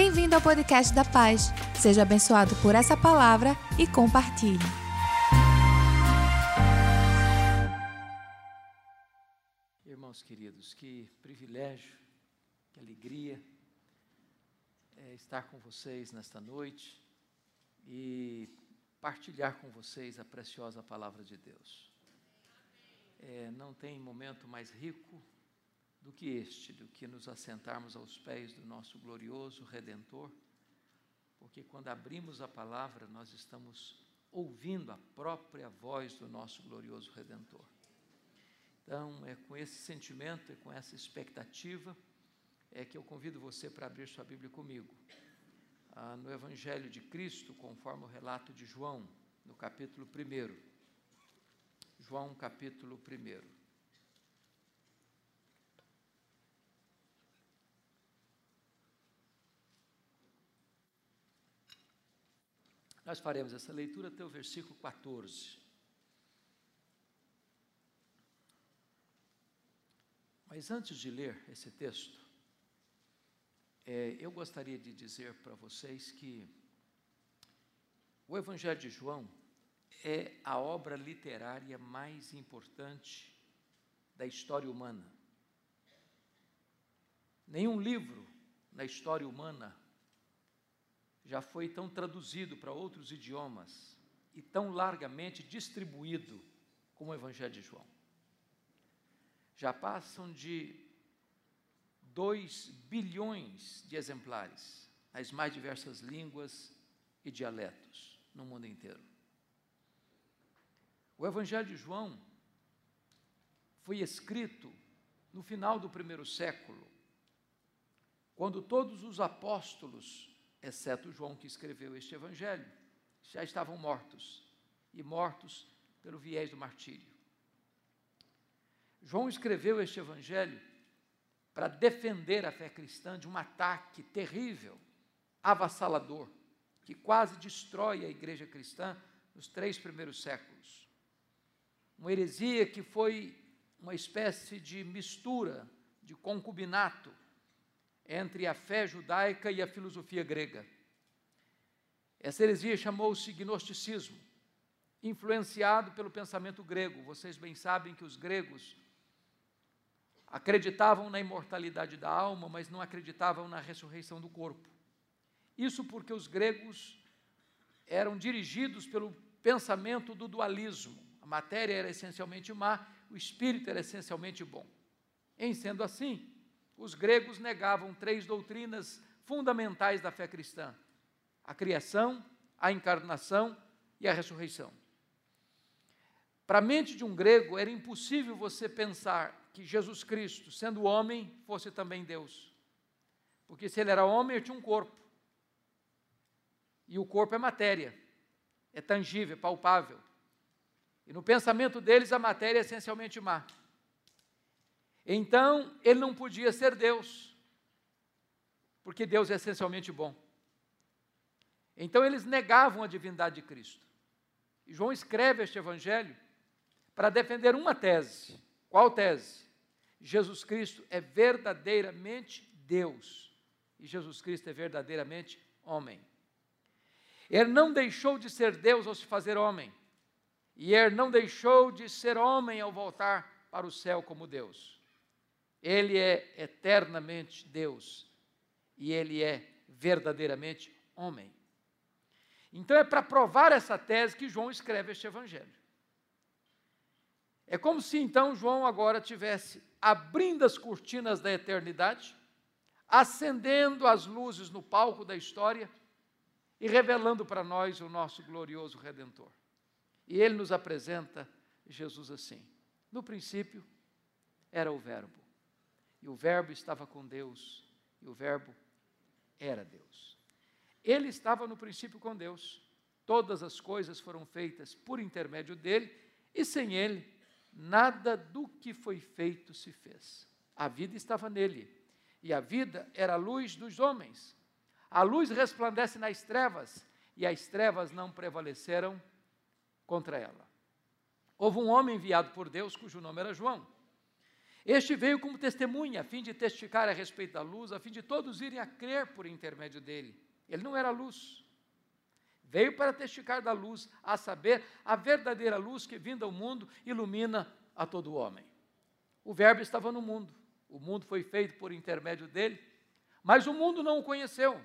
Bem-vindo ao podcast da Paz. Seja abençoado por essa palavra e compartilhe. Irmãos queridos, que privilégio, que alegria é estar com vocês nesta noite e partilhar com vocês a preciosa palavra de Deus. É, não tem momento mais rico do que este, do que nos assentarmos aos pés do nosso glorioso Redentor, porque quando abrimos a palavra, nós estamos ouvindo a própria voz do nosso glorioso Redentor. Então, é com esse sentimento e com essa expectativa é que eu convido você para abrir sua Bíblia comigo. Ah, no Evangelho de Cristo, conforme o relato de João, no capítulo 1. João, capítulo 1. Nós faremos essa leitura até o versículo 14. Mas antes de ler esse texto, é, eu gostaria de dizer para vocês que o Evangelho de João é a obra literária mais importante da história humana. Nenhum livro na história humana já foi tão traduzido para outros idiomas e tão largamente distribuído como o Evangelho de João. Já passam de 2 bilhões de exemplares nas mais diversas línguas e dialetos no mundo inteiro. O Evangelho de João foi escrito no final do primeiro século, quando todos os apóstolos exceto João que escreveu este evangelho, já estavam mortos e mortos pelo viés do martírio. João escreveu este evangelho para defender a fé cristã de um ataque terrível, avassalador, que quase destrói a igreja cristã nos três primeiros séculos. Uma heresia que foi uma espécie de mistura, de concubinato entre a fé judaica e a filosofia grega. Essa heresia chamou-se gnosticismo, influenciado pelo pensamento grego. Vocês bem sabem que os gregos acreditavam na imortalidade da alma, mas não acreditavam na ressurreição do corpo. Isso porque os gregos eram dirigidos pelo pensamento do dualismo. A matéria era essencialmente má, o espírito era essencialmente bom. Em sendo assim, os gregos negavam três doutrinas fundamentais da fé cristã: a criação, a encarnação e a ressurreição. Para a mente de um grego era impossível você pensar que Jesus Cristo, sendo homem, fosse também Deus. Porque se ele era homem, ele tinha um corpo. E o corpo é matéria, é tangível, é palpável. E no pensamento deles, a matéria é essencialmente má. Então, ele não podia ser Deus, porque Deus é essencialmente bom. Então, eles negavam a divindade de Cristo. E João escreve este evangelho para defender uma tese. Qual tese? Jesus Cristo é verdadeiramente Deus e Jesus Cristo é verdadeiramente homem. Ele não deixou de ser Deus ao se fazer homem, e ele não deixou de ser homem ao voltar para o céu como Deus. Ele é eternamente Deus e ele é verdadeiramente homem. Então é para provar essa tese que João escreve este evangelho. É como se então João agora tivesse abrindo as cortinas da eternidade, acendendo as luzes no palco da história e revelando para nós o nosso glorioso redentor. E ele nos apresenta Jesus assim: no princípio era o Verbo e o Verbo estava com Deus, e o Verbo era Deus. Ele estava no princípio com Deus, todas as coisas foram feitas por intermédio dele, e sem ele, nada do que foi feito se fez. A vida estava nele, e a vida era a luz dos homens. A luz resplandece nas trevas, e as trevas não prevaleceram contra ela. Houve um homem enviado por Deus, cujo nome era João. Este veio como testemunha, a fim de testificar a respeito da luz, a fim de todos irem a crer por intermédio dele. Ele não era luz. Veio para testificar da luz, a saber, a verdadeira luz que, vinda ao mundo, ilumina a todo homem. O Verbo estava no mundo, o mundo foi feito por intermédio dele, mas o mundo não o conheceu.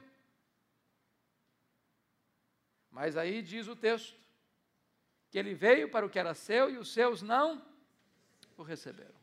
Mas aí diz o texto que ele veio para o que era seu e os seus não o receberam.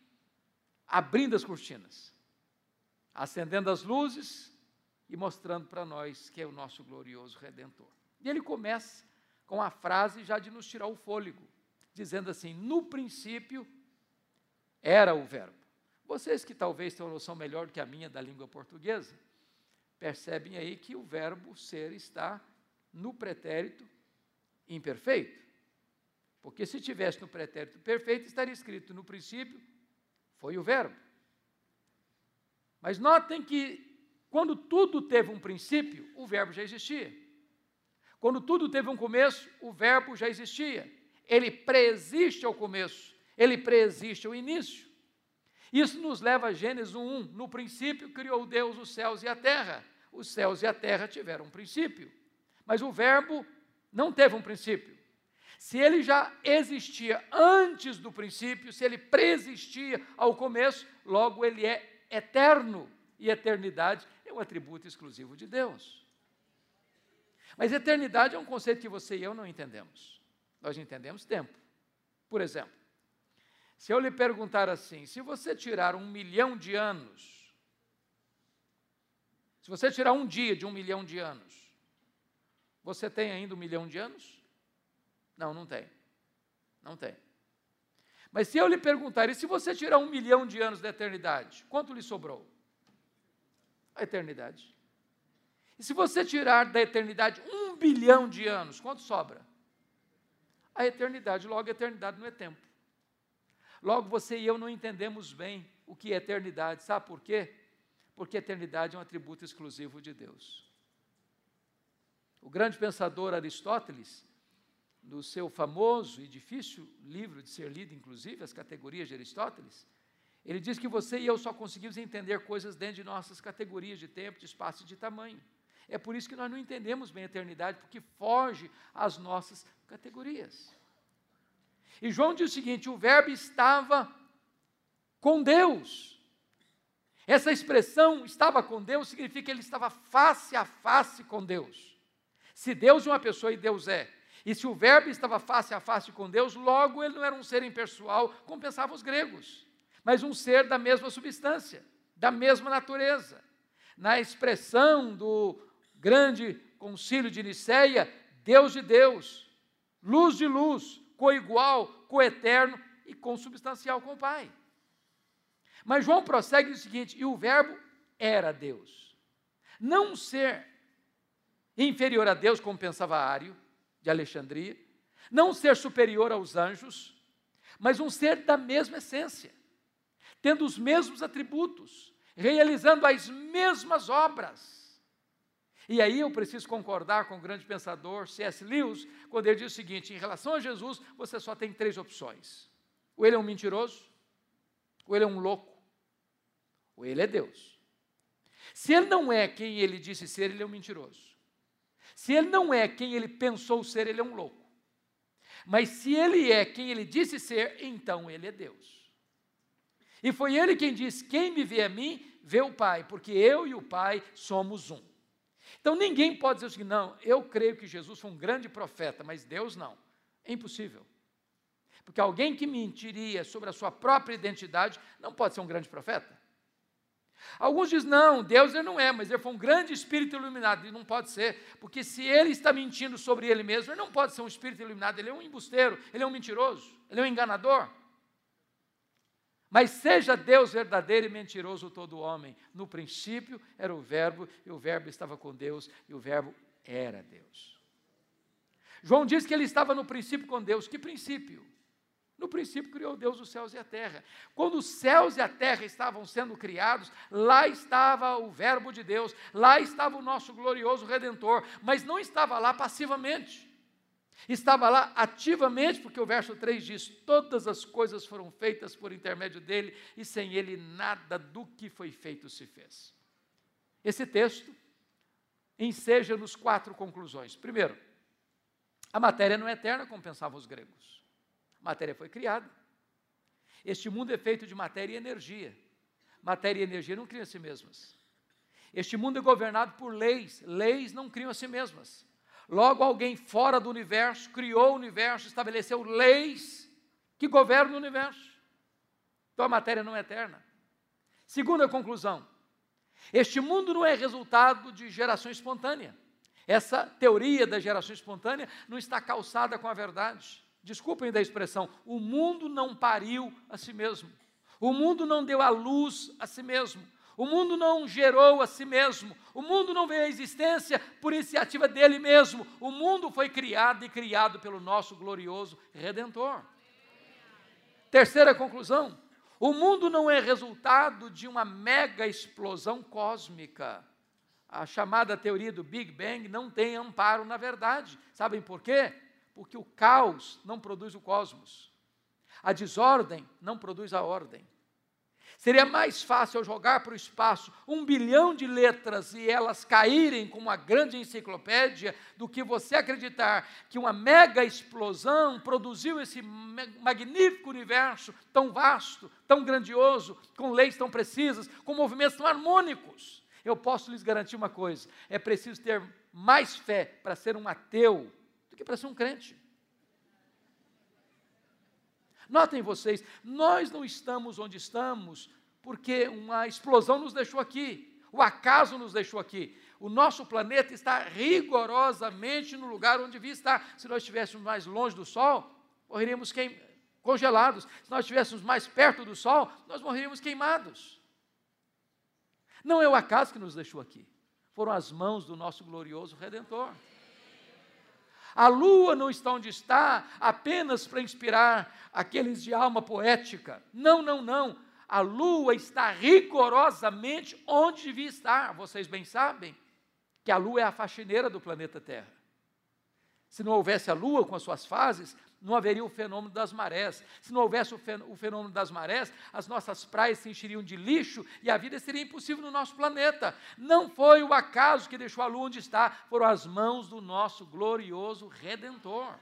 abrindo as cortinas, acendendo as luzes e mostrando para nós que é o nosso glorioso Redentor. E ele começa com a frase já de nos tirar o fôlego, dizendo assim: No princípio era o Verbo. Vocês que talvez tenham uma noção melhor do que a minha da língua portuguesa, percebem aí que o verbo ser está no pretérito imperfeito. Porque se tivesse no pretérito perfeito, estaria escrito no princípio foi o verbo. Mas notem que quando tudo teve um princípio, o verbo já existia. Quando tudo teve um começo, o verbo já existia. Ele preexiste ao começo, ele preexiste ao início. Isso nos leva a Gênesis 1:1. No princípio criou Deus os céus e a terra. Os céus e a terra tiveram um princípio. Mas o verbo não teve um princípio. Se ele já existia antes do princípio, se ele preexistia ao começo, logo ele é eterno. E eternidade é um atributo exclusivo de Deus. Mas eternidade é um conceito que você e eu não entendemos. Nós entendemos tempo. Por exemplo, se eu lhe perguntar assim, se você tirar um milhão de anos, se você tirar um dia de um milhão de anos, você tem ainda um milhão de anos? Não, não tem. Não tem. Mas se eu lhe perguntar, e se você tirar um milhão de anos da eternidade, quanto lhe sobrou? A eternidade. E se você tirar da eternidade um bilhão de anos, quanto sobra? A eternidade. Logo, a eternidade não é tempo. Logo, você e eu não entendemos bem o que é eternidade. Sabe por quê? Porque eternidade é um atributo exclusivo de Deus. O grande pensador Aristóteles, no seu famoso e difícil livro de ser lido, inclusive, As Categorias de Aristóteles, ele diz que você e eu só conseguimos entender coisas dentro de nossas categorias de tempo, de espaço e de tamanho. É por isso que nós não entendemos bem a eternidade, porque foge às nossas categorias. E João diz o seguinte: o Verbo estava com Deus. Essa expressão estava com Deus significa que ele estava face a face com Deus. Se Deus é uma pessoa e Deus é, e se o Verbo estava face a face com Deus, logo ele não era um ser impessoal, como pensavam os gregos, mas um ser da mesma substância, da mesma natureza. Na expressão do grande concílio de Nicéia, Deus de Deus, luz de luz, coigual, coeterno e consubstancial com o Pai. Mas João prossegue o seguinte: e o Verbo era Deus. Não um ser inferior a Deus, como pensava Ário, de Alexandria, não um ser superior aos anjos, mas um ser da mesma essência, tendo os mesmos atributos, realizando as mesmas obras. E aí eu preciso concordar com o grande pensador C.S. Lewis, quando ele diz o seguinte: em relação a Jesus, você só tem três opções. Ou ele é um mentiroso, ou ele é um louco, ou ele é Deus. Se ele não é quem ele disse ser, ele é um mentiroso. Se ele não é quem ele pensou ser, ele é um louco. Mas se ele é quem ele disse ser, então ele é Deus. E foi ele quem disse: Quem me vê a mim, vê o Pai, porque eu e o Pai somos um. Então ninguém pode dizer seguinte: não, eu creio que Jesus foi um grande profeta, mas Deus não. É impossível. Porque alguém que mentiria sobre a sua própria identidade não pode ser um grande profeta. Alguns dizem, não, Deus ele não é, mas ele foi um grande espírito iluminado. E não pode ser, porque se ele está mentindo sobre ele mesmo, ele não pode ser um espírito iluminado, ele é um embusteiro, ele é um mentiroso, ele é um enganador. Mas seja Deus verdadeiro e mentiroso todo homem. No princípio era o Verbo, e o Verbo estava com Deus, e o Verbo era Deus. João diz que ele estava no princípio com Deus. Que princípio? No princípio criou Deus os céus e a terra. Quando os céus e a terra estavam sendo criados, lá estava o Verbo de Deus, lá estava o nosso glorioso Redentor, mas não estava lá passivamente. Estava lá ativamente, porque o verso 3 diz: Todas as coisas foram feitas por intermédio dele, e sem ele nada do que foi feito se fez. Esse texto enseja-nos quatro conclusões. Primeiro, a matéria não é eterna, como pensavam os gregos. Matéria foi criada. Este mundo é feito de matéria e energia. Matéria e energia não criam a si mesmas. Este mundo é governado por leis. Leis não criam a si mesmas. Logo, alguém fora do universo criou o universo, estabeleceu leis que governam o universo. Então a matéria não é eterna. Segunda conclusão: este mundo não é resultado de geração espontânea. Essa teoria da geração espontânea não está calçada com a verdade. Desculpem da expressão, o mundo não pariu a si mesmo. O mundo não deu à luz a si mesmo. O mundo não gerou a si mesmo, o mundo não veio à existência por iniciativa dele mesmo. O mundo foi criado e criado pelo nosso glorioso Redentor. Terceira conclusão: o mundo não é resultado de uma mega explosão cósmica. A chamada teoria do Big Bang não tem amparo na verdade. Sabem por quê? Porque o caos não produz o cosmos. A desordem não produz a ordem. Seria mais fácil eu jogar para o espaço um bilhão de letras e elas caírem como uma grande enciclopédia do que você acreditar que uma mega explosão produziu esse magnífico universo tão vasto, tão grandioso, com leis tão precisas, com movimentos tão harmônicos. Eu posso lhes garantir uma coisa: é preciso ter mais fé para ser um ateu para ser um crente. Notem vocês, nós não estamos onde estamos porque uma explosão nos deixou aqui, o acaso nos deixou aqui. O nosso planeta está rigorosamente no lugar onde devia estar. Se nós estivéssemos mais longe do Sol, morreríamos queim... congelados. Se nós estivéssemos mais perto do Sol, nós morreríamos queimados. Não é o acaso que nos deixou aqui, foram as mãos do nosso glorioso Redentor. A lua não está onde está apenas para inspirar aqueles de alma poética. Não, não, não. A lua está rigorosamente onde devia estar. Vocês bem sabem que a lua é a faxineira do planeta Terra. Se não houvesse a lua com as suas fases, não haveria o fenômeno das marés. Se não houvesse o fenômeno das marés, as nossas praias se encheriam de lixo e a vida seria impossível no nosso planeta. Não foi o acaso que deixou a lua onde está, foram as mãos do nosso glorioso Redentor.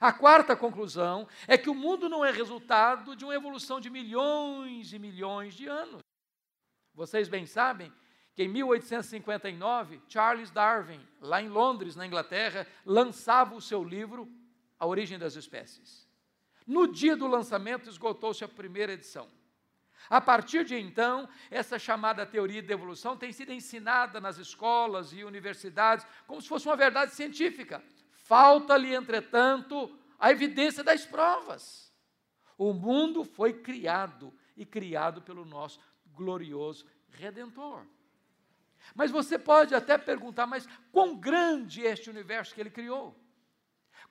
A quarta conclusão é que o mundo não é resultado de uma evolução de milhões e milhões de anos. Vocês bem sabem que em 1859, Charles Darwin, lá em Londres, na Inglaterra, lançava o seu livro a origem das espécies. No dia do lançamento, esgotou-se a primeira edição. A partir de então, essa chamada teoria da evolução tem sido ensinada nas escolas e universidades como se fosse uma verdade científica. Falta-lhe, entretanto, a evidência das provas. O mundo foi criado e criado pelo nosso glorioso Redentor. Mas você pode até perguntar, mas quão grande é este universo que ele criou?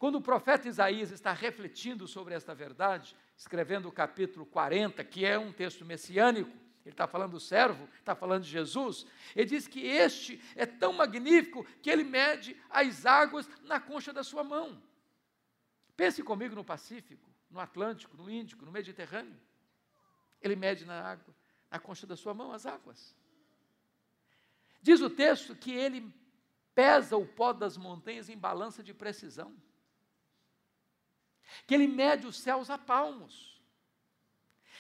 Quando o profeta Isaías está refletindo sobre esta verdade, escrevendo o capítulo 40, que é um texto messiânico, ele está falando do servo, está falando de Jesus, ele diz que este é tão magnífico que ele mede as águas na concha da sua mão. Pense comigo no Pacífico, no Atlântico, no Índico, no Mediterrâneo. Ele mede na água, na concha da sua mão as águas. Diz o texto que ele pesa o pó das montanhas em balança de precisão que ele mede os céus a palmos,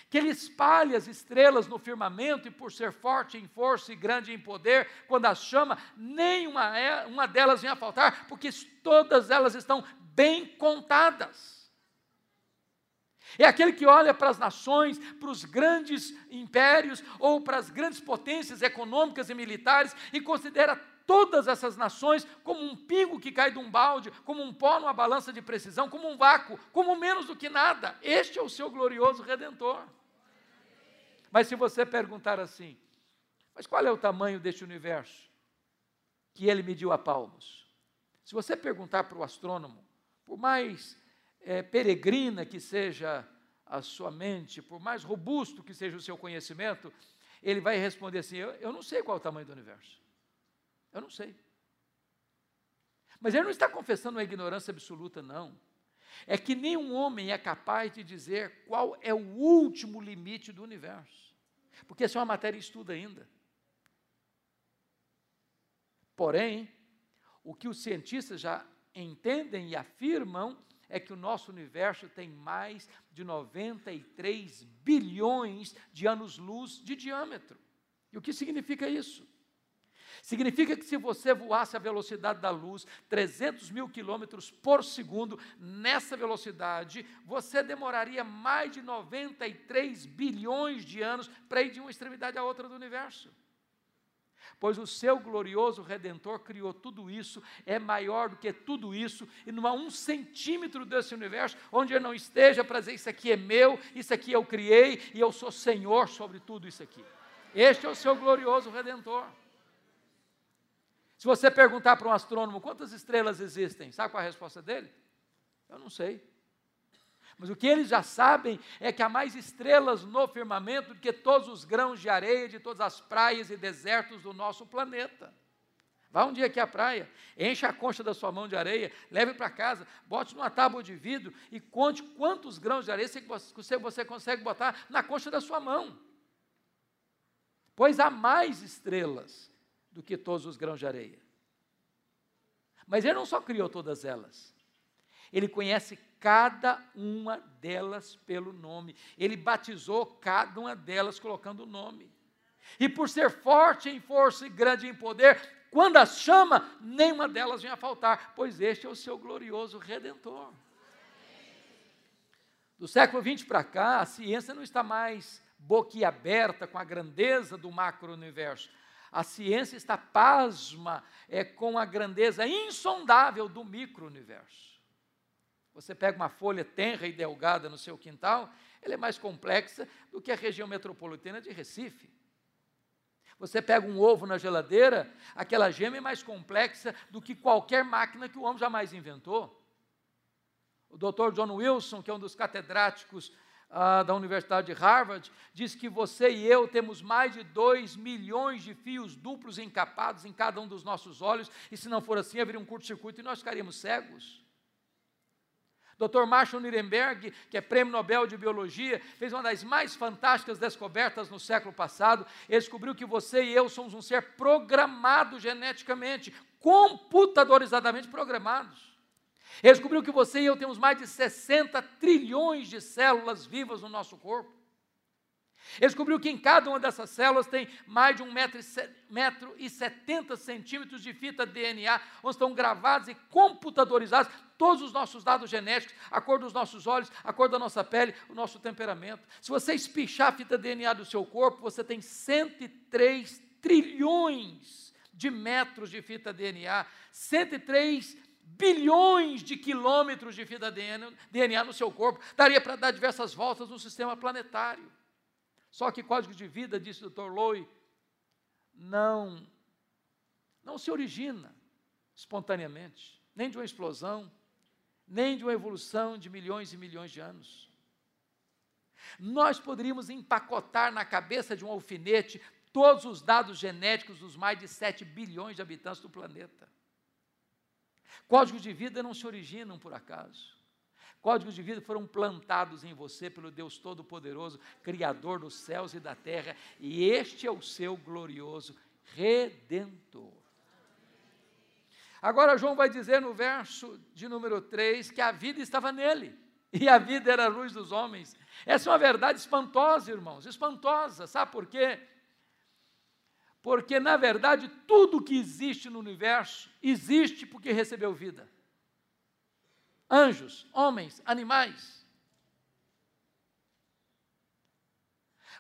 que ele espalha as estrelas no firmamento e por ser forte em força e grande em poder, quando as chama, nenhuma é, uma delas vem a faltar, porque todas elas estão bem contadas. É aquele que olha para as nações, para os grandes impérios ou para as grandes potências econômicas e militares e considera todas essas nações como um pingo que cai de um balde, como um pó numa balança de precisão, como um vácuo, como menos do que nada. Este é o seu glorioso redentor. Mas se você perguntar assim, mas qual é o tamanho deste universo que ele mediu a palmos? Se você perguntar para o astrônomo, por mais é, peregrina que seja a sua mente, por mais robusto que seja o seu conhecimento, ele vai responder assim: eu, eu não sei qual é o tamanho do universo. Eu não sei. Mas ele não está confessando uma ignorância absoluta, não. É que nenhum homem é capaz de dizer qual é o último limite do universo. Porque essa é uma matéria em estudo ainda. Porém, o que os cientistas já entendem e afirmam é que o nosso universo tem mais de 93 bilhões de anos-luz de diâmetro. E o que significa isso? Significa que se você voasse a velocidade da luz, 300 mil quilômetros por segundo, nessa velocidade, você demoraria mais de 93 bilhões de anos para ir de uma extremidade à outra do universo pois o seu glorioso Redentor criou tudo isso, é maior do que tudo isso, e não há um centímetro desse universo onde ele não esteja para dizer: Isso aqui é meu, isso aqui eu criei, e eu sou Senhor sobre tudo isso aqui. Este é o seu glorioso Redentor. Se você perguntar para um astrônomo quantas estrelas existem, sabe qual é a resposta dele? Eu não sei. Mas o que eles já sabem é que há mais estrelas no firmamento do que todos os grãos de areia de todas as praias e desertos do nosso planeta. Vá um dia aqui à praia, encha a concha da sua mão de areia, leve para casa, bote numa tábua de vidro e conte quantos grãos de areia você, você consegue botar na concha da sua mão. Pois há mais estrelas do que todos os grãos de areia. Mas ele não só criou todas elas, ele conhece cada uma delas pelo nome. Ele batizou cada uma delas colocando o nome. E por ser forte em força e grande em poder, quando as chama, nenhuma delas vem a faltar, pois este é o seu glorioso redentor. Do século XX para cá, a ciência não está mais boquiaberta com a grandeza do macro-universo. A ciência está pasma é, com a grandeza insondável do micro-universo. Você pega uma folha tenra e delgada no seu quintal, ela é mais complexa do que a região metropolitana de Recife. Você pega um ovo na geladeira, aquela gema é mais complexa do que qualquer máquina que o homem jamais inventou. O Dr. John Wilson, que é um dos catedráticos ah, da Universidade de Harvard, diz que você e eu temos mais de 2 milhões de fios duplos encapados em cada um dos nossos olhos, e se não for assim, haveria um curto-circuito e nós ficaríamos cegos. Dr. Marshall Nirenberg, que é prêmio Nobel de Biologia, fez uma das mais fantásticas descobertas no século passado. Ele descobriu que você e eu somos um ser programado geneticamente, computadorizadamente programados. Ele descobriu que você e eu temos mais de 60 trilhões de células vivas no nosso corpo. Ele descobriu que em cada uma dessas células tem mais de um metro e, metro e 70 centímetros de fita DNA, onde estão gravados e computadorizados todos os nossos dados genéticos, a cor dos nossos olhos, a cor da nossa pele, o nosso temperamento. Se você espichar a fita DNA do seu corpo, você tem 103 trilhões de metros de fita DNA, 103 bilhões de quilômetros de fita DNA no seu corpo. Daria para dar diversas voltas no sistema planetário. Só que código de vida, disse o Dr. Lowe, não, não se origina espontaneamente, nem de uma explosão, nem de uma evolução de milhões e milhões de anos. Nós poderíamos empacotar na cabeça de um alfinete todos os dados genéticos dos mais de 7 bilhões de habitantes do planeta. Códigos de vida não se originam por acaso. Códigos de vida foram plantados em você pelo Deus Todo-Poderoso, Criador dos céus e da terra, e este é o seu glorioso Redentor. Agora, João vai dizer no verso de número 3 que a vida estava nele, e a vida era a luz dos homens. Essa é uma verdade espantosa, irmãos, espantosa, sabe por quê? Porque, na verdade, tudo que existe no universo existe porque recebeu vida anjos, homens, animais.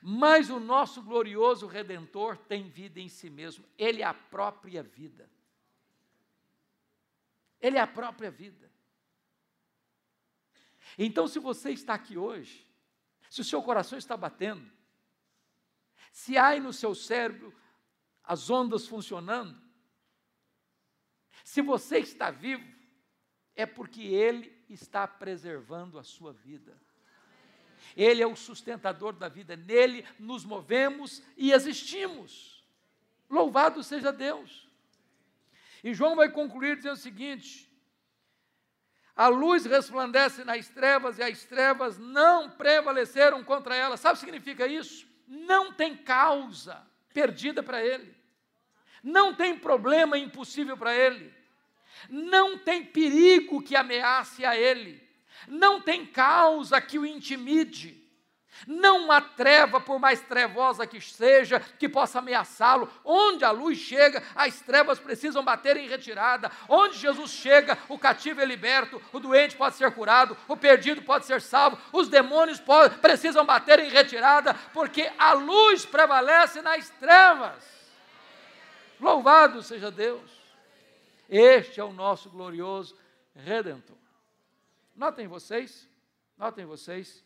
Mas o nosso glorioso redentor tem vida em si mesmo. Ele é a própria vida. Ele é a própria vida. Então, se você está aqui hoje, se o seu coração está batendo, se há no seu cérebro as ondas funcionando, se você está vivo, é porque Ele está preservando a sua vida. Ele é o sustentador da vida, nele nos movemos e existimos. Louvado seja Deus. E João vai concluir dizendo o seguinte: a luz resplandece nas trevas e as trevas não prevaleceram contra ela. Sabe o que significa isso? Não tem causa perdida para ele, não tem problema impossível para ele, não tem perigo que ameace a ele, não tem causa que o intimide. Não há treva, por mais trevosa que seja, que possa ameaçá-lo. Onde a luz chega, as trevas precisam bater em retirada. Onde Jesus chega, o cativo é liberto, o doente pode ser curado, o perdido pode ser salvo, os demônios precisam bater em retirada, porque a luz prevalece nas trevas. Louvado seja Deus. Este é o nosso glorioso redentor. Notem vocês, notem vocês,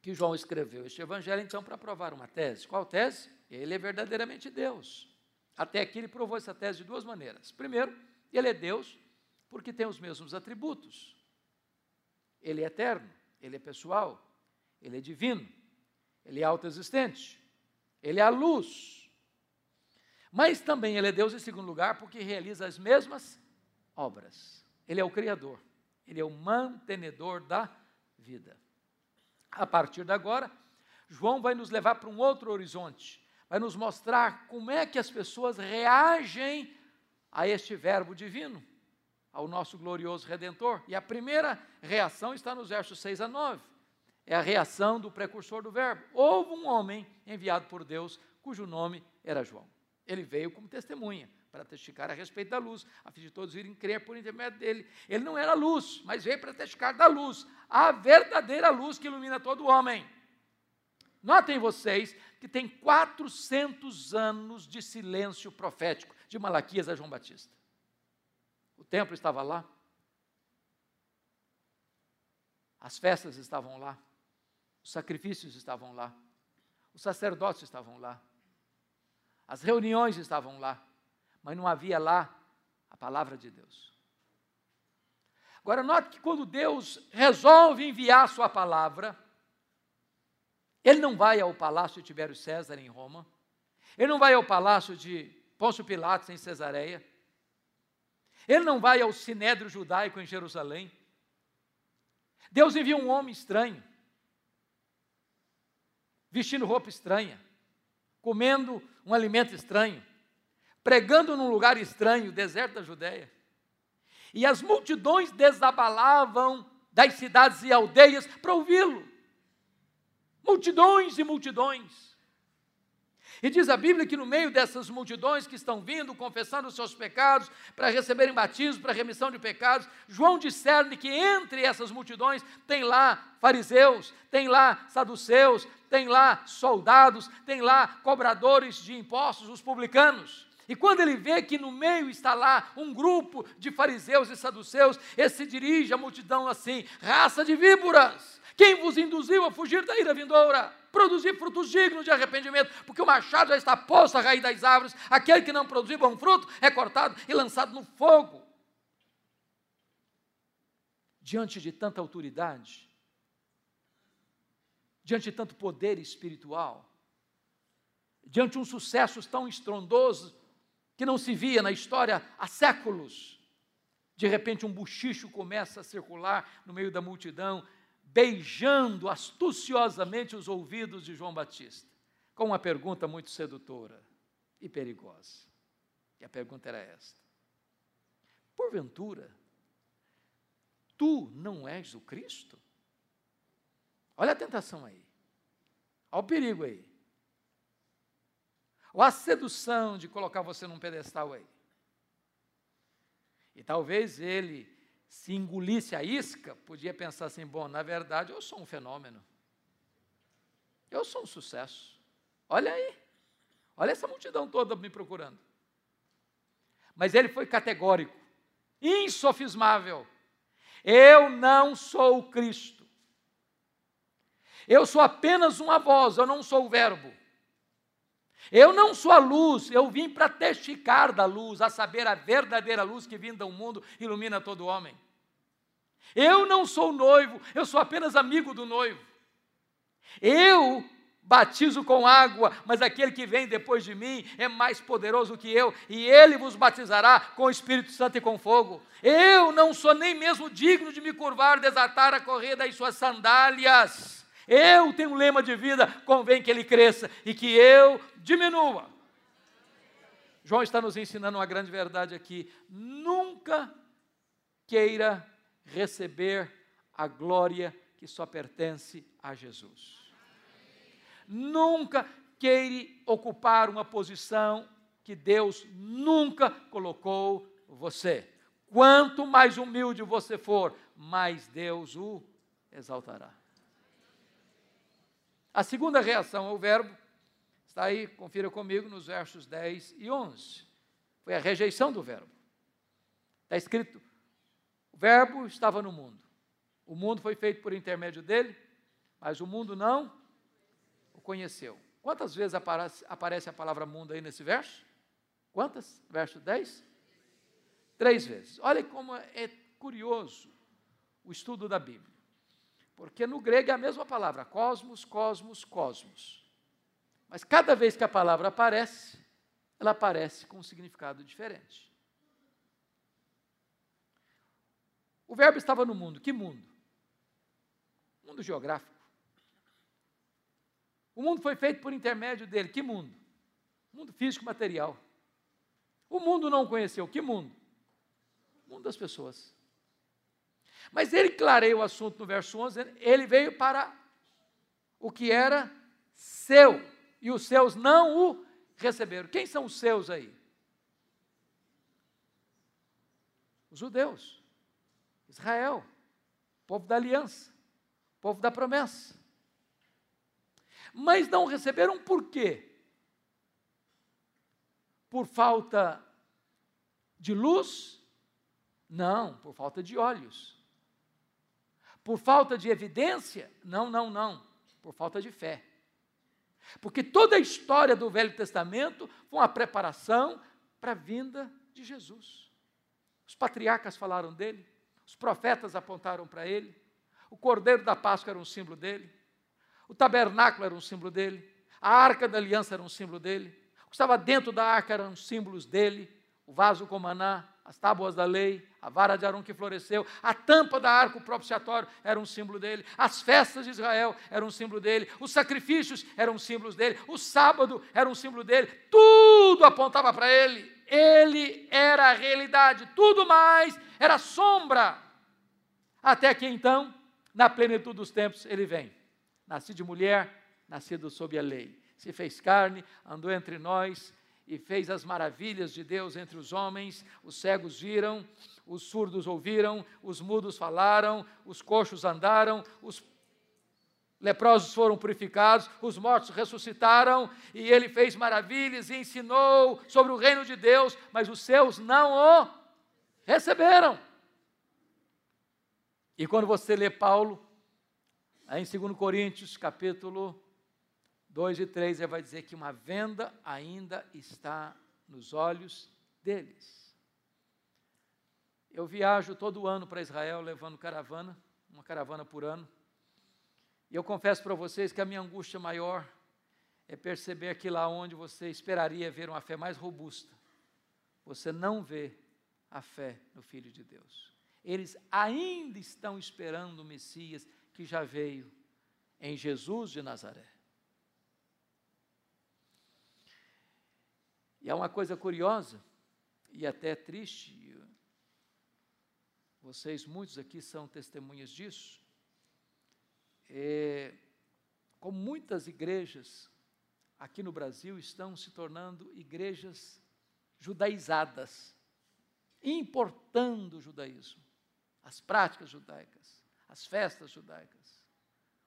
que João escreveu este evangelho, então, para provar uma tese. Qual tese? Ele é verdadeiramente Deus. Até aqui ele provou essa tese de duas maneiras. Primeiro, ele é Deus porque tem os mesmos atributos. Ele é eterno, ele é pessoal, ele é divino, ele é autoexistente, ele é a luz. Mas também ele é Deus em segundo lugar porque realiza as mesmas obras. Ele é o Criador, ele é o mantenedor da vida. A partir de agora, João vai nos levar para um outro horizonte, vai nos mostrar como é que as pessoas reagem a este Verbo divino, ao nosso glorioso Redentor. E a primeira reação está nos versos 6 a 9. É a reação do precursor do Verbo. Houve um homem enviado por Deus, cujo nome era João. Ele veio como testemunha para testificar a respeito da luz, a fim de todos irem crer por intermédio dele. Ele não era luz, mas veio para testificar da luz, a verdadeira luz que ilumina todo homem. Notem vocês que tem 400 anos de silêncio profético, de Malaquias a João Batista. O templo estava lá, as festas estavam lá, os sacrifícios estavam lá, os sacerdotes estavam lá, as reuniões estavam lá, mas não havia lá a palavra de Deus. Agora, note que quando Deus resolve enviar a sua palavra, ele não vai ao palácio de Tibério César em Roma, ele não vai ao palácio de Pôncio Pilatos em Cesareia, ele não vai ao sinédrio judaico em Jerusalém. Deus envia um homem estranho, vestindo roupa estranha, comendo um alimento estranho, pregando num lugar estranho, deserto da Judéia. E as multidões desabalavam das cidades e aldeias para ouvi-lo. Multidões e multidões. E diz a Bíblia que no meio dessas multidões que estão vindo, confessando os seus pecados, para receberem batismo, para remissão de pecados, João discerne que entre essas multidões tem lá fariseus, tem lá saduceus, tem lá soldados, tem lá cobradores de impostos, os publicanos. E quando ele vê que no meio está lá um grupo de fariseus e saduceus, ele se dirige à multidão assim: raça de víboras, quem vos induziu a fugir da ira vindoura? Produzir frutos dignos de arrependimento, porque o machado já está posto à raiz das árvores, aquele que não produzir bom fruto é cortado e lançado no fogo. Diante de tanta autoridade, diante de tanto poder espiritual, diante de um sucesso tão estrondoso, que não se via na história há séculos. De repente, um buchicho começa a circular no meio da multidão, beijando astuciosamente os ouvidos de João Batista, com uma pergunta muito sedutora e perigosa. E a pergunta era esta: Porventura, tu não és o Cristo? Olha a tentação aí, olha o perigo aí ou a sedução de colocar você num pedestal aí. E talvez ele se engolisse a isca, podia pensar assim: bom, na verdade eu sou um fenômeno. Eu sou um sucesso. Olha aí. Olha essa multidão toda me procurando. Mas ele foi categórico, insofismável. Eu não sou o Cristo. Eu sou apenas uma voz, eu não sou o Verbo. Eu não sou a luz, eu vim para testificar da luz, a saber, a verdadeira luz que vinda do mundo ilumina todo homem. Eu não sou noivo, eu sou apenas amigo do noivo. Eu batizo com água, mas aquele que vem depois de mim é mais poderoso que eu, e ele vos batizará com o Espírito Santo e com fogo. Eu não sou nem mesmo digno de me curvar, desatar a correr das suas sandálias. Eu tenho um lema de vida, convém que ele cresça e que eu diminua. João está nos ensinando uma grande verdade aqui. Nunca queira receber a glória que só pertence a Jesus. Nunca queira ocupar uma posição que Deus nunca colocou você. Quanto mais humilde você for, mais Deus o exaltará. A segunda reação ao verbo está aí, confira comigo, nos versos 10 e 11. Foi a rejeição do verbo. Está escrito: o verbo estava no mundo. O mundo foi feito por intermédio dele, mas o mundo não o conheceu. Quantas vezes aparece, a palavra mundo aí nesse verso? Quantas? Verso 10? Três vezes. Olha como é curioso o estudo da Bíblia. Porque no grego é a mesma palavra, cosmos, cosmos, cosmos. Mas cada vez que a palavra aparece, ela aparece com um significado diferente. O verbo estava no mundo. Que mundo? Mundo geográfico. O mundo foi feito por intermédio dele. Que mundo? Mundo físico material. O mundo não conheceu. Que mundo? Mundo das pessoas. Mas ele clareia o assunto no verso 11. Ele veio para o que era seu. E os seus não o receberam. Quem são os seus aí? Os judeus. Israel, povo da aliança, povo da promessa. Mas não receberam por quê? Por falta de luz? Não, por falta de olhos. Por falta de evidência? Não, não, não. Por falta de fé. Porque toda a história do Velho Testamento foi uma preparação para a vinda de Jesus. Os patriarcas falaram dele, os profetas apontaram para ele, o cordeiro da Páscoa era um símbolo dele, o tabernáculo era um símbolo dele, a arca da aliança era um símbolo dele, o que estava dentro da arca eram símbolos dele, o vaso com maná, as tábuas da lei, a vara de Arão que floresceu, a tampa da arca, o propiciatório, era um símbolo dele, as festas de Israel eram um símbolo dele, os sacrifícios eram símbolos dele, o sábado era um símbolo dele, tudo apontava para ele, ele era a realidade, tudo mais era sombra. Até que então, na plenitude dos tempos, ele vem. Nascido de mulher, nascido sob a lei. Se fez carne, andou entre nós e fez as maravilhas de Deus entre os homens. Os cegos viram, os surdos ouviram, os mudos falaram, os coxos andaram, os leprosos foram purificados, os mortos ressuscitaram, e ele fez maravilhas e ensinou sobre o reino de Deus, mas os seus não o receberam. E quando você lê Paulo, aí em 2 Coríntios, capítulo 2 e 3, ele vai dizer que uma venda ainda está nos olhos deles. Eu viajo todo ano para Israel levando caravana, uma caravana por ano. E eu confesso para vocês que a minha angústia maior é perceber que lá onde você esperaria ver uma fé mais robusta, você não vê a fé no Filho de Deus. Eles ainda estão esperando o Messias que já veio em Jesus de Nazaré. E há uma coisa curiosa e até triste, vocês muitos aqui são testemunhas disso. É, como muitas igrejas aqui no Brasil estão se tornando igrejas judaizadas, importando o judaísmo as práticas judaicas, as festas judaicas,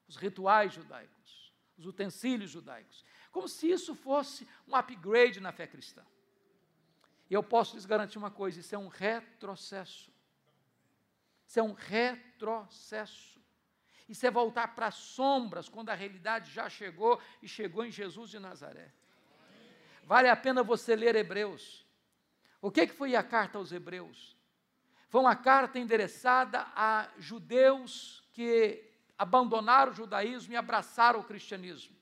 os rituais judaicos, os utensílios judaicos, como se isso fosse um upgrade na fé cristã. E eu posso lhes garantir uma coisa: isso é um retrocesso. Isso é um retrocesso. Isso é voltar para as sombras, quando a realidade já chegou e chegou em Jesus de Nazaré. Vale a pena você ler Hebreus. O que, que foi a carta aos Hebreus? Foi uma carta endereçada a judeus que abandonaram o judaísmo e abraçaram o cristianismo.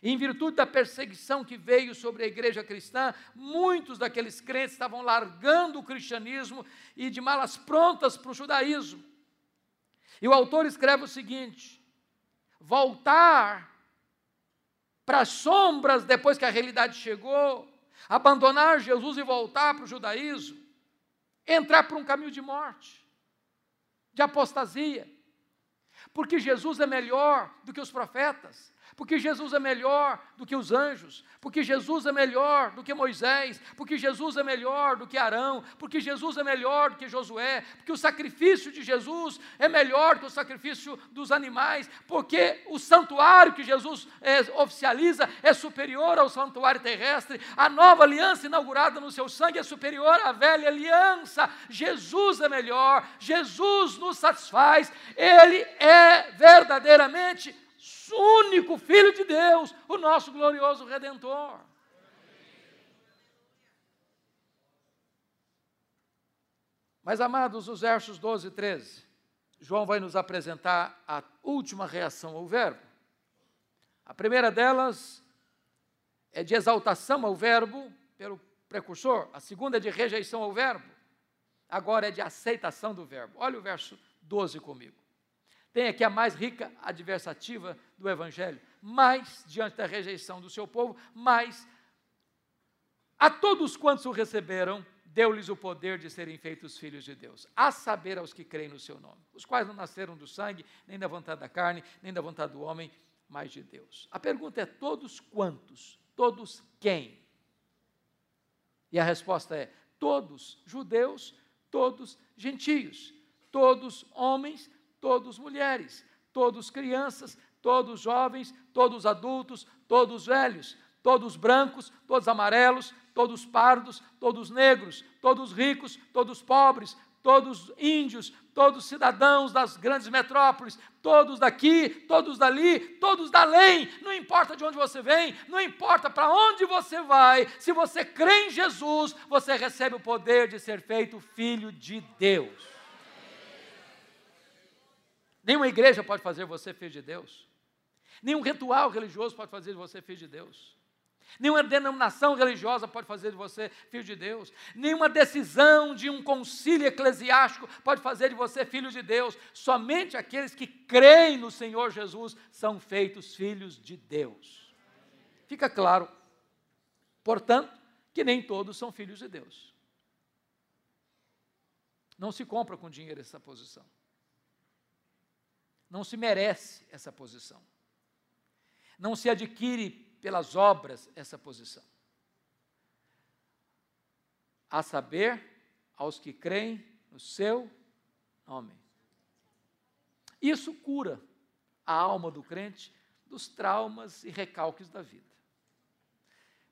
Em virtude da perseguição que veio sobre a igreja cristã, muitos daqueles crentes estavam largando o cristianismo e de malas prontas para o judaísmo. E o autor escreve o seguinte: voltar para as sombras depois que a realidade chegou, abandonar Jesus e voltar para o judaísmo, entrar por um caminho de morte, de apostasia, porque Jesus é melhor do que os profetas, porque Jesus é melhor do que os anjos, porque Jesus é melhor do que Moisés, porque Jesus é melhor do que Arão, porque Jesus é melhor do que Josué, porque o sacrifício de Jesus é melhor que o sacrifício dos animais, porque o santuário que Jesus é, oficializa é superior ao santuário terrestre, a nova aliança inaugurada no seu sangue é superior à velha aliança. Jesus é melhor, Jesus nos satisfaz, Ele é verdadeiramente único Filho de Deus, o nosso glorioso Redentor. Mas, amados, os versos 12 e 13, João vai nos apresentar a última reação ao Verbo. A primeira delas é de exaltação ao Verbo pelo precursor, a segunda é de rejeição ao Verbo, agora é de aceitação do Verbo. Olha o verso 12 comigo tem aqui a mais rica adversativa do Evangelho. Mais, diante da rejeição do seu povo, mais a todos quantos o receberam, deu-lhes o poder de serem feitos filhos de Deus, a saber aos que creem no seu nome, os quais não nasceram do sangue, nem da vontade da carne, nem da vontade do homem, mas de Deus. A pergunta é: todos quantos? Todos quem? E a resposta é: todos judeus, todos gentios, todos homens, todos mulheres, todos crianças, todos jovens, todos adultos, todos velhos, todos brancos, todos amarelos, todos pardos, todos negros, todos ricos, todos pobres, todos índios, todos cidadãos das grandes metrópoles, todos daqui, todos dali, todos da não importa de onde você vem, não importa para onde você vai, se você crê em Jesus, você recebe o poder de ser feito filho de Deus. Nenhuma igreja pode fazer você filho de Deus. Nenhum ritual religioso pode fazer você filho de Deus. Nenhuma denominação religiosa pode fazer de você filho de Deus. Nenhuma decisão de um concílio eclesiástico pode fazer de você filho de Deus. Somente aqueles que creem no Senhor Jesus são feitos filhos de Deus. Fica claro, portanto, que nem todos são filhos de Deus. Não se compra com dinheiro essa posição não se merece essa posição. Não se adquire pelas obras essa posição. A saber, aos que creem no seu nome. Isso cura a alma do crente dos traumas e recalques da vida.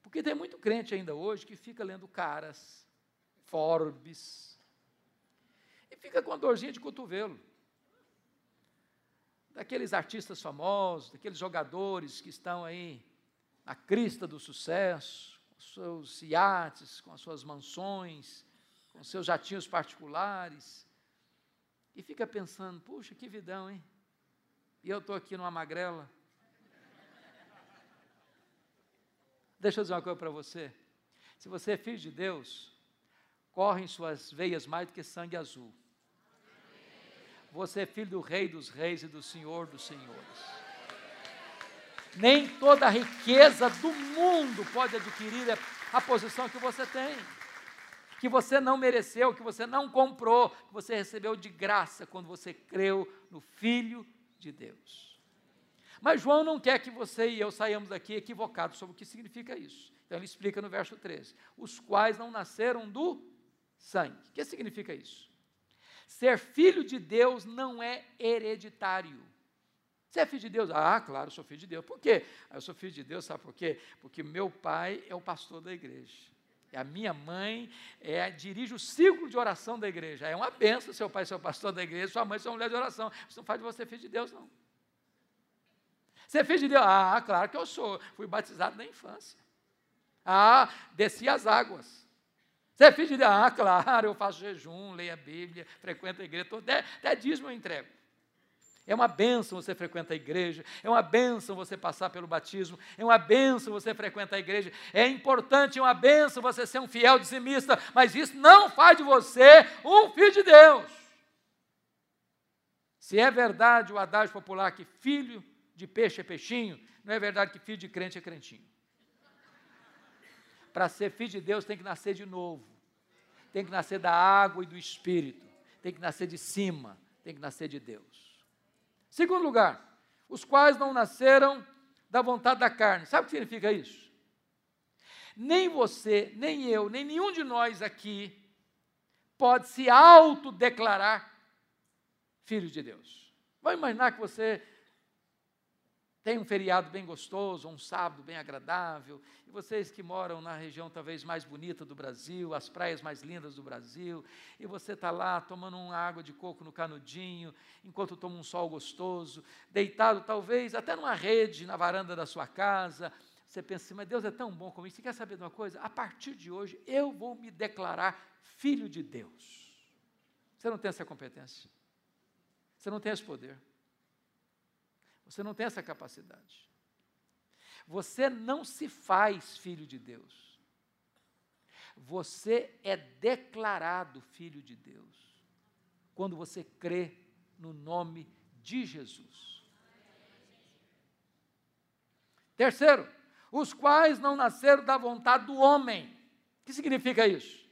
Porque tem muito crente ainda hoje que fica lendo caras, Forbes, e fica com a dorzinha de cotovelo daqueles artistas famosos, daqueles jogadores que estão aí na crista do sucesso, com seus iates, com as suas mansões, com seus jatinhos particulares, e fica pensando: puxa, que vidão, hein? E eu estou aqui numa magrela. Deixa eu dizer uma coisa para você. Se você é filho de Deus, corre em suas veias mais do que sangue azul. Você é filho do Rei dos Reis e do Senhor dos Senhores. Nem toda a riqueza do mundo pode adquirir a posição que você tem, que você não mereceu, que você não comprou, que você recebeu de graça quando você creu no Filho de Deus. Mas João não quer que você e eu saiamos daqui equivocados sobre o que significa isso. Então ele explica no verso 13: os quais não nasceram do sangue. O que significa isso? Ser filho de Deus não é hereditário. Você é filho de Deus? Ah, claro, sou filho de Deus. Por quê? Ah, eu sou filho de Deus, sabe por quê? Porque meu pai é o pastor da igreja. A minha mãe é, dirige o círculo de oração da igreja. É uma benção seu pai ser o pastor da igreja, sua mãe ser uma mulher de oração. Isso não faz de você filho de Deus, não. Você é filho de Deus? Ah, claro que eu sou. Fui batizado na infância. Ah, desci as águas. Você é filho de Deus? Ah, claro, eu faço jejum, leio a Bíblia, frequento a igreja, até, até dízimo eu entrego. É uma benção você frequentar a igreja, é uma benção você passar pelo batismo, é uma benção você frequentar a igreja, é importante, é uma benção você ser um fiel dizimista, mas isso não faz de você um filho de Deus. Se é verdade o adágio popular que filho de peixe é peixinho, não é verdade que filho de crente é crentinho. Para ser filho de Deus tem que nascer de novo, tem que nascer da água e do espírito, tem que nascer de cima, tem que nascer de Deus. Segundo lugar, os quais não nasceram da vontade da carne. Sabe o que significa isso? Nem você, nem eu, nem nenhum de nós aqui pode se autodeclarar filho de Deus. Vamos imaginar que você tem um feriado bem gostoso, um sábado bem agradável, e vocês que moram na região talvez mais bonita do Brasil, as praias mais lindas do Brasil, e você está lá tomando uma água de coco no canudinho, enquanto toma um sol gostoso, deitado talvez até numa rede na varanda da sua casa, você pensa assim, mas Deus é tão bom comigo, você quer saber de uma coisa? A partir de hoje eu vou me declarar filho de Deus. Você não tem essa competência, você não tem esse poder. Você não tem essa capacidade. Você não se faz filho de Deus. Você é declarado filho de Deus quando você crê no nome de Jesus. Terceiro, os quais não nasceram da vontade do homem. O que significa isso?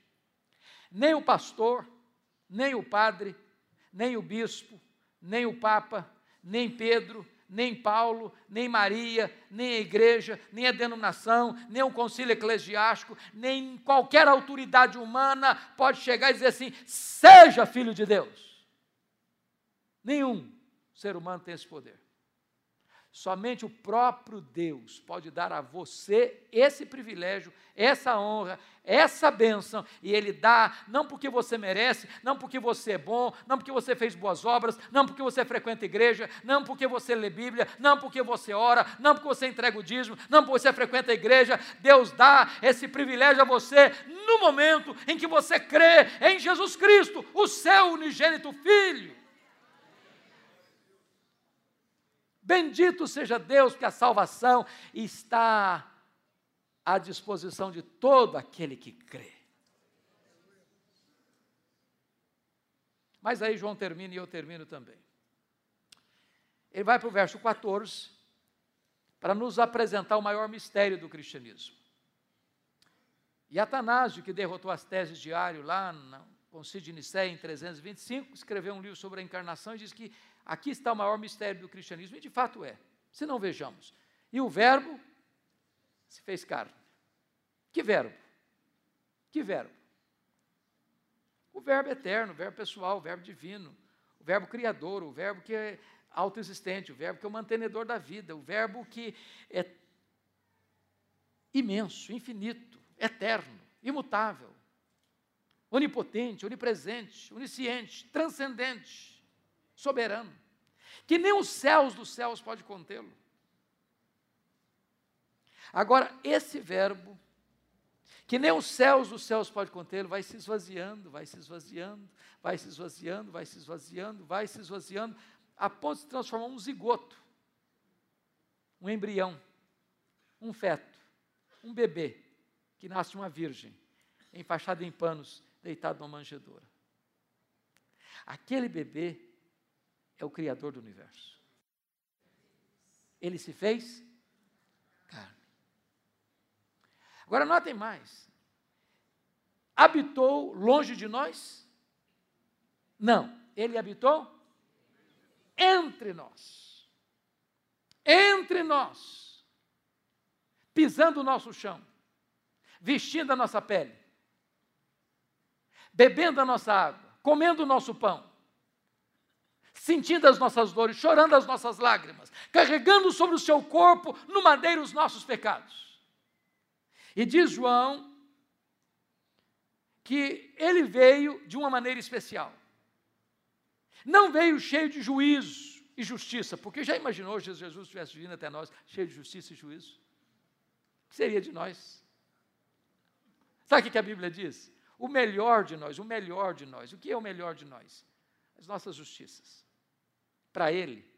Nem o pastor, nem o padre, nem o bispo, nem o papa, nem Pedro, nem Paulo, nem Maria, nem a igreja, nem a denominação, nem o concílio eclesiástico, nem qualquer autoridade humana pode chegar e dizer assim: seja filho de Deus. Nenhum ser humano tem esse poder. Somente o próprio Deus pode dar a você esse privilégio, essa honra, essa bênção, e Ele dá não porque você merece, não porque você é bom, não porque você fez boas obras, não porque você frequenta igreja, não porque você lê Bíblia, não porque você ora, não porque você entrega o dízimo, não porque você frequenta a igreja. Deus dá esse privilégio a você no momento em que você crê em Jesus Cristo, o seu unigênito Filho. Bendito seja Deus, que a salvação está à disposição de todo aquele que crê. Mas aí João termina e eu termino também. Ele vai para o verso 14 para nos apresentar o maior mistério do cristianismo. E Atanásio, que derrotou as teses de lá no Concílio de Nicéia em 325, escreveu um livro sobre a encarnação e diz que Aqui está o maior mistério do cristianismo, e de fato é, se não vejamos. E o Verbo se fez carne. Que verbo? Que verbo? O verbo eterno, o verbo pessoal, o verbo divino, o verbo criador, o verbo que é autoexistente, o verbo que é o mantenedor da vida, o verbo que é imenso, infinito, eterno, imutável, onipotente, onipresente, onisciente, transcendente soberano, que nem os céus dos céus pode contê-lo. Agora, esse verbo, que nem os céus dos céus pode contê-lo, vai se esvaziando, vai se esvaziando, vai se esvaziando, vai se esvaziando, vai se esvaziando, a ponto de se transformar um zigoto, um embrião, um feto, um bebê que nasce uma virgem, enfaixado em panos, deitado numa manjedoura. Aquele bebê é o Criador do universo. Ele se fez carne. Agora notem mais. Habitou longe de nós? Não. Ele habitou entre nós. Entre nós. Pisando o nosso chão. Vestindo a nossa pele. Bebendo a nossa água. Comendo o nosso pão sentindo as nossas dores, chorando as nossas lágrimas, carregando sobre o seu corpo no madeiro os nossos pecados. E diz João que ele veio de uma maneira especial. Não veio cheio de juízo e justiça, porque já imaginou se Jesus estivesse vindo até nós cheio de justiça e juízo? O que seria de nós? Sabe o que a Bíblia diz? O melhor de nós, o melhor de nós. O que é o melhor de nós? As nossas justiças. Para Ele,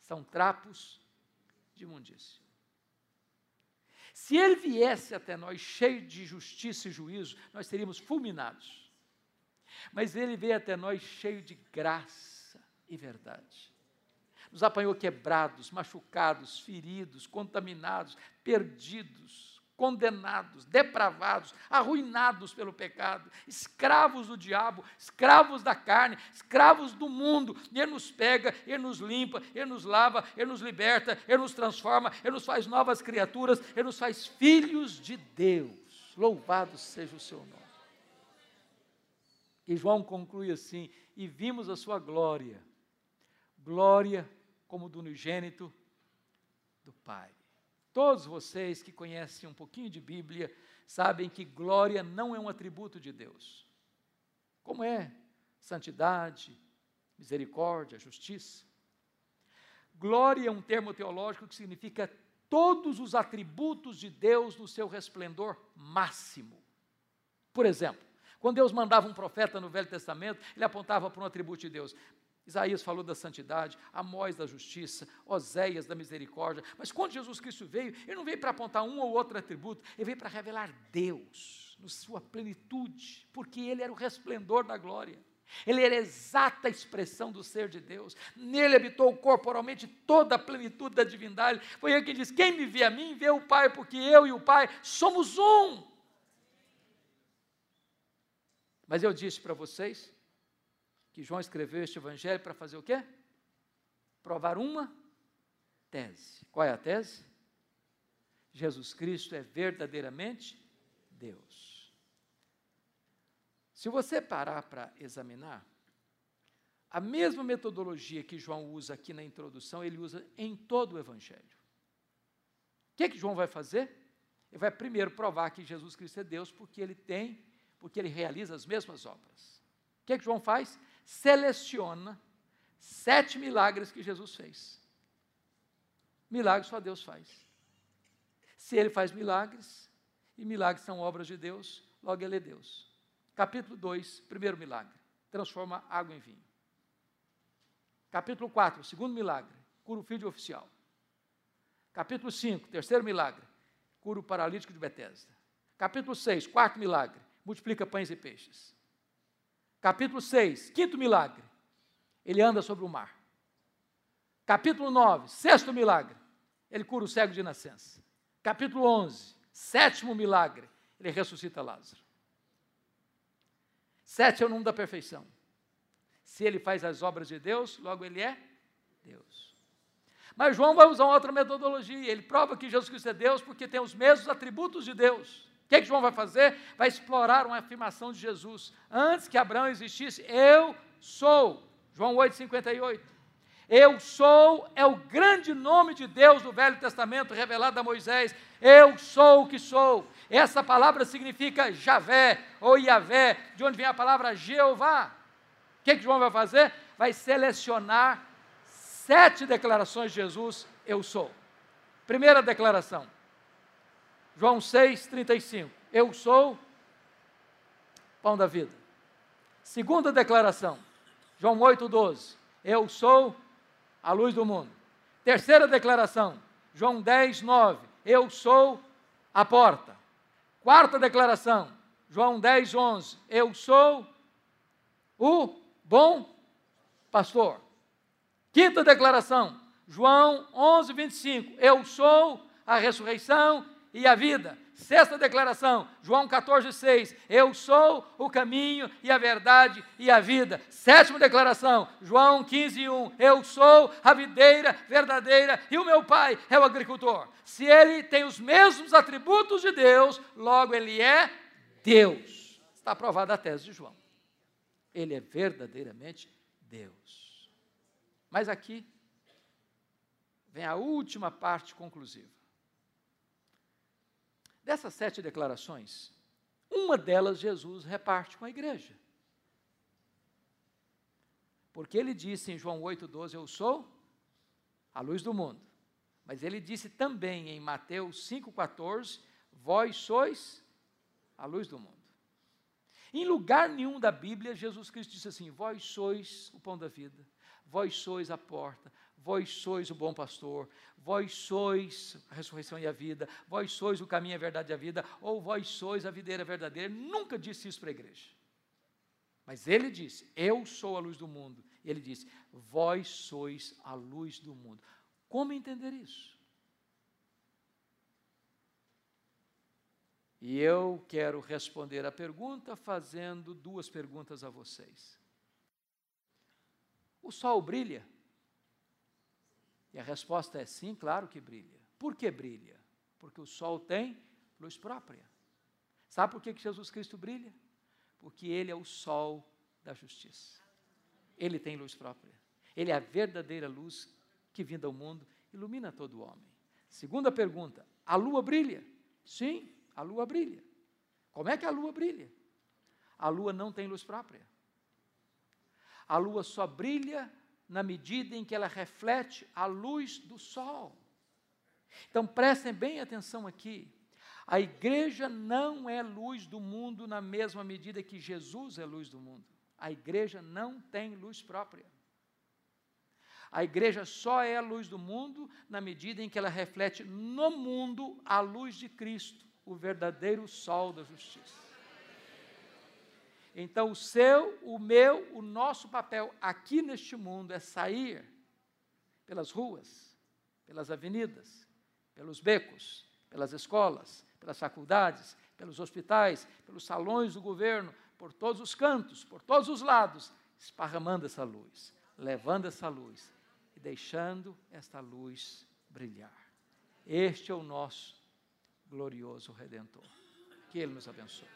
são trapos de imundícia. Se Ele viesse até nós cheio de justiça e juízo, nós seríamos fulminados. Mas Ele veio até nós cheio de graça e verdade nos apanhou quebrados, machucados, feridos, contaminados, perdidos, condenados, depravados, arruinados pelo pecado, escravos do diabo, escravos da carne, escravos do mundo. E Ele nos pega, Ele nos limpa, Ele nos lava, Ele nos liberta, Ele nos transforma, Ele nos faz novas criaturas, Ele nos faz filhos de Deus. Louvado seja o seu nome. E João conclui assim: e vimos a sua glória, glória como do unigênito do Pai. Todos vocês que conhecem um pouquinho de Bíblia sabem que glória não é um atributo de Deus. Como é santidade, misericórdia, justiça. Glória é um termo teológico que significa todos os atributos de Deus no seu resplendor máximo. Por exemplo, quando Deus mandava um profeta no Velho Testamento, ele apontava para um atributo de Deus. Isaías falou da santidade, Amós da justiça, Oséias da misericórdia. Mas quando Jesus Cristo veio, ele não veio para apontar um ou outro atributo, ele veio para revelar Deus na sua plenitude, porque ele era o resplendor da glória. Ele era a exata expressão do ser de Deus. Nele habitou corporalmente toda a plenitude da divindade. Foi ele que diz: Quem me vê a mim, vê o Pai, porque eu e o Pai somos um. Mas eu disse para vocês que João escreveu este evangelho para fazer o quê? Provar uma tese. Qual é a tese? Jesus Cristo é verdadeiramente Deus. Se você parar para examinar, a mesma metodologia que João usa aqui na introdução, ele usa em todo o Evangelho. O que, é que João vai fazer? Ele vai primeiro provar que Jesus Cristo é Deus, porque ele tem, porque ele realiza as mesmas obras. O que, é que João faz? Seleciona sete milagres que Jesus fez. Milagres só Deus faz. Se ele faz milagres, e milagres são obras de Deus, logo ele é Deus. Capítulo 2, primeiro milagre, transforma água em vinho. Capítulo 4, segundo milagre, cura o filho de oficial. Capítulo 5, terceiro milagre, cura o paralítico de Betesda. Capítulo 6, quarto milagre, multiplica pães e peixes. Capítulo 6, quinto milagre. Ele anda sobre o mar. Capítulo 9, sexto milagre. Ele cura o cego de nascença. Capítulo 11, sétimo milagre. Ele ressuscita Lázaro. Sete é o número da perfeição. Se ele faz as obras de Deus, logo ele é Deus. Mas João vai usar outra metodologia. Ele prova que Jesus Cristo é Deus porque tem os mesmos atributos de Deus. O que, é que João vai fazer? Vai explorar uma afirmação de Jesus. Antes que Abraão existisse, eu sou. João 8,58. Eu sou é o grande nome de Deus do Velho Testamento revelado a Moisés. Eu sou o que sou. Essa palavra significa Javé ou Iavé, de onde vem a palavra Jeová. O que, é que João vai fazer? Vai selecionar sete declarações de Jesus: Eu sou. Primeira declaração: João 6, 35. Eu sou pão da vida. Segunda declaração, João 8, 12. Eu sou a luz do mundo. Terceira declaração, João 10, 9. Eu sou a porta. Quarta declaração, João 10, 11. Eu sou o bom pastor. Quinta declaração, João 11, 25. Eu sou a ressurreição e a vida. Sexta declaração, João 14, 6. Eu sou o caminho e a verdade e a vida. Sétima declaração, João 15, 1. Eu sou a videira verdadeira e o meu pai é o agricultor. Se ele tem os mesmos atributos de Deus, logo ele é Deus. Está aprovada a tese de João. Ele é verdadeiramente Deus. Mas aqui vem a última parte conclusiva. Dessas sete declarações, uma delas Jesus reparte com a igreja. Porque ele disse em João 8,12: Eu sou a luz do mundo. Mas ele disse também em Mateus 5,14: Vós sois a luz do mundo. Em lugar nenhum da Bíblia, Jesus Cristo disse assim: Vós sois o pão da vida, vós sois a porta, vós sois o bom pastor, vós sois a ressurreição e a vida, vós sois o caminho, a verdade e a vida, ou vós sois a videira verdadeira. Ele nunca disse isso para a igreja. Mas ele disse: Eu sou a luz do mundo. Ele disse: Vós sois a luz do mundo. Como entender isso? E eu quero responder a pergunta fazendo duas perguntas a vocês. O sol brilha? E a resposta é sim, claro que brilha. Por que brilha? Porque o sol tem luz própria. Sabe por que Jesus Cristo brilha? Porque Ele é o sol da justiça. Ele tem luz própria. Ele é a verdadeira luz que vinda ao mundo ilumina todo homem. Segunda pergunta: a lua brilha? Sim, a lua brilha. Como é que a lua brilha? A lua não tem luz própria. A lua só brilha na medida em que ela reflete a luz do sol. Então prestem bem atenção aqui. A igreja não é luz do mundo na mesma medida que Jesus é luz do mundo. A igreja não tem luz própria. A igreja só é a luz do mundo na medida em que ela reflete no mundo a luz de Cristo, o verdadeiro sol da justiça. Então, o seu, o meu, o nosso papel aqui neste mundo é sair pelas ruas, pelas avenidas, pelos becos, pelas escolas, pelas faculdades, pelos hospitais, pelos salões do governo, por todos os cantos, por todos os lados, esparramando essa luz, levando essa luz e deixando esta luz brilhar. Este é o nosso glorioso Redentor. Que Ele nos abençoe.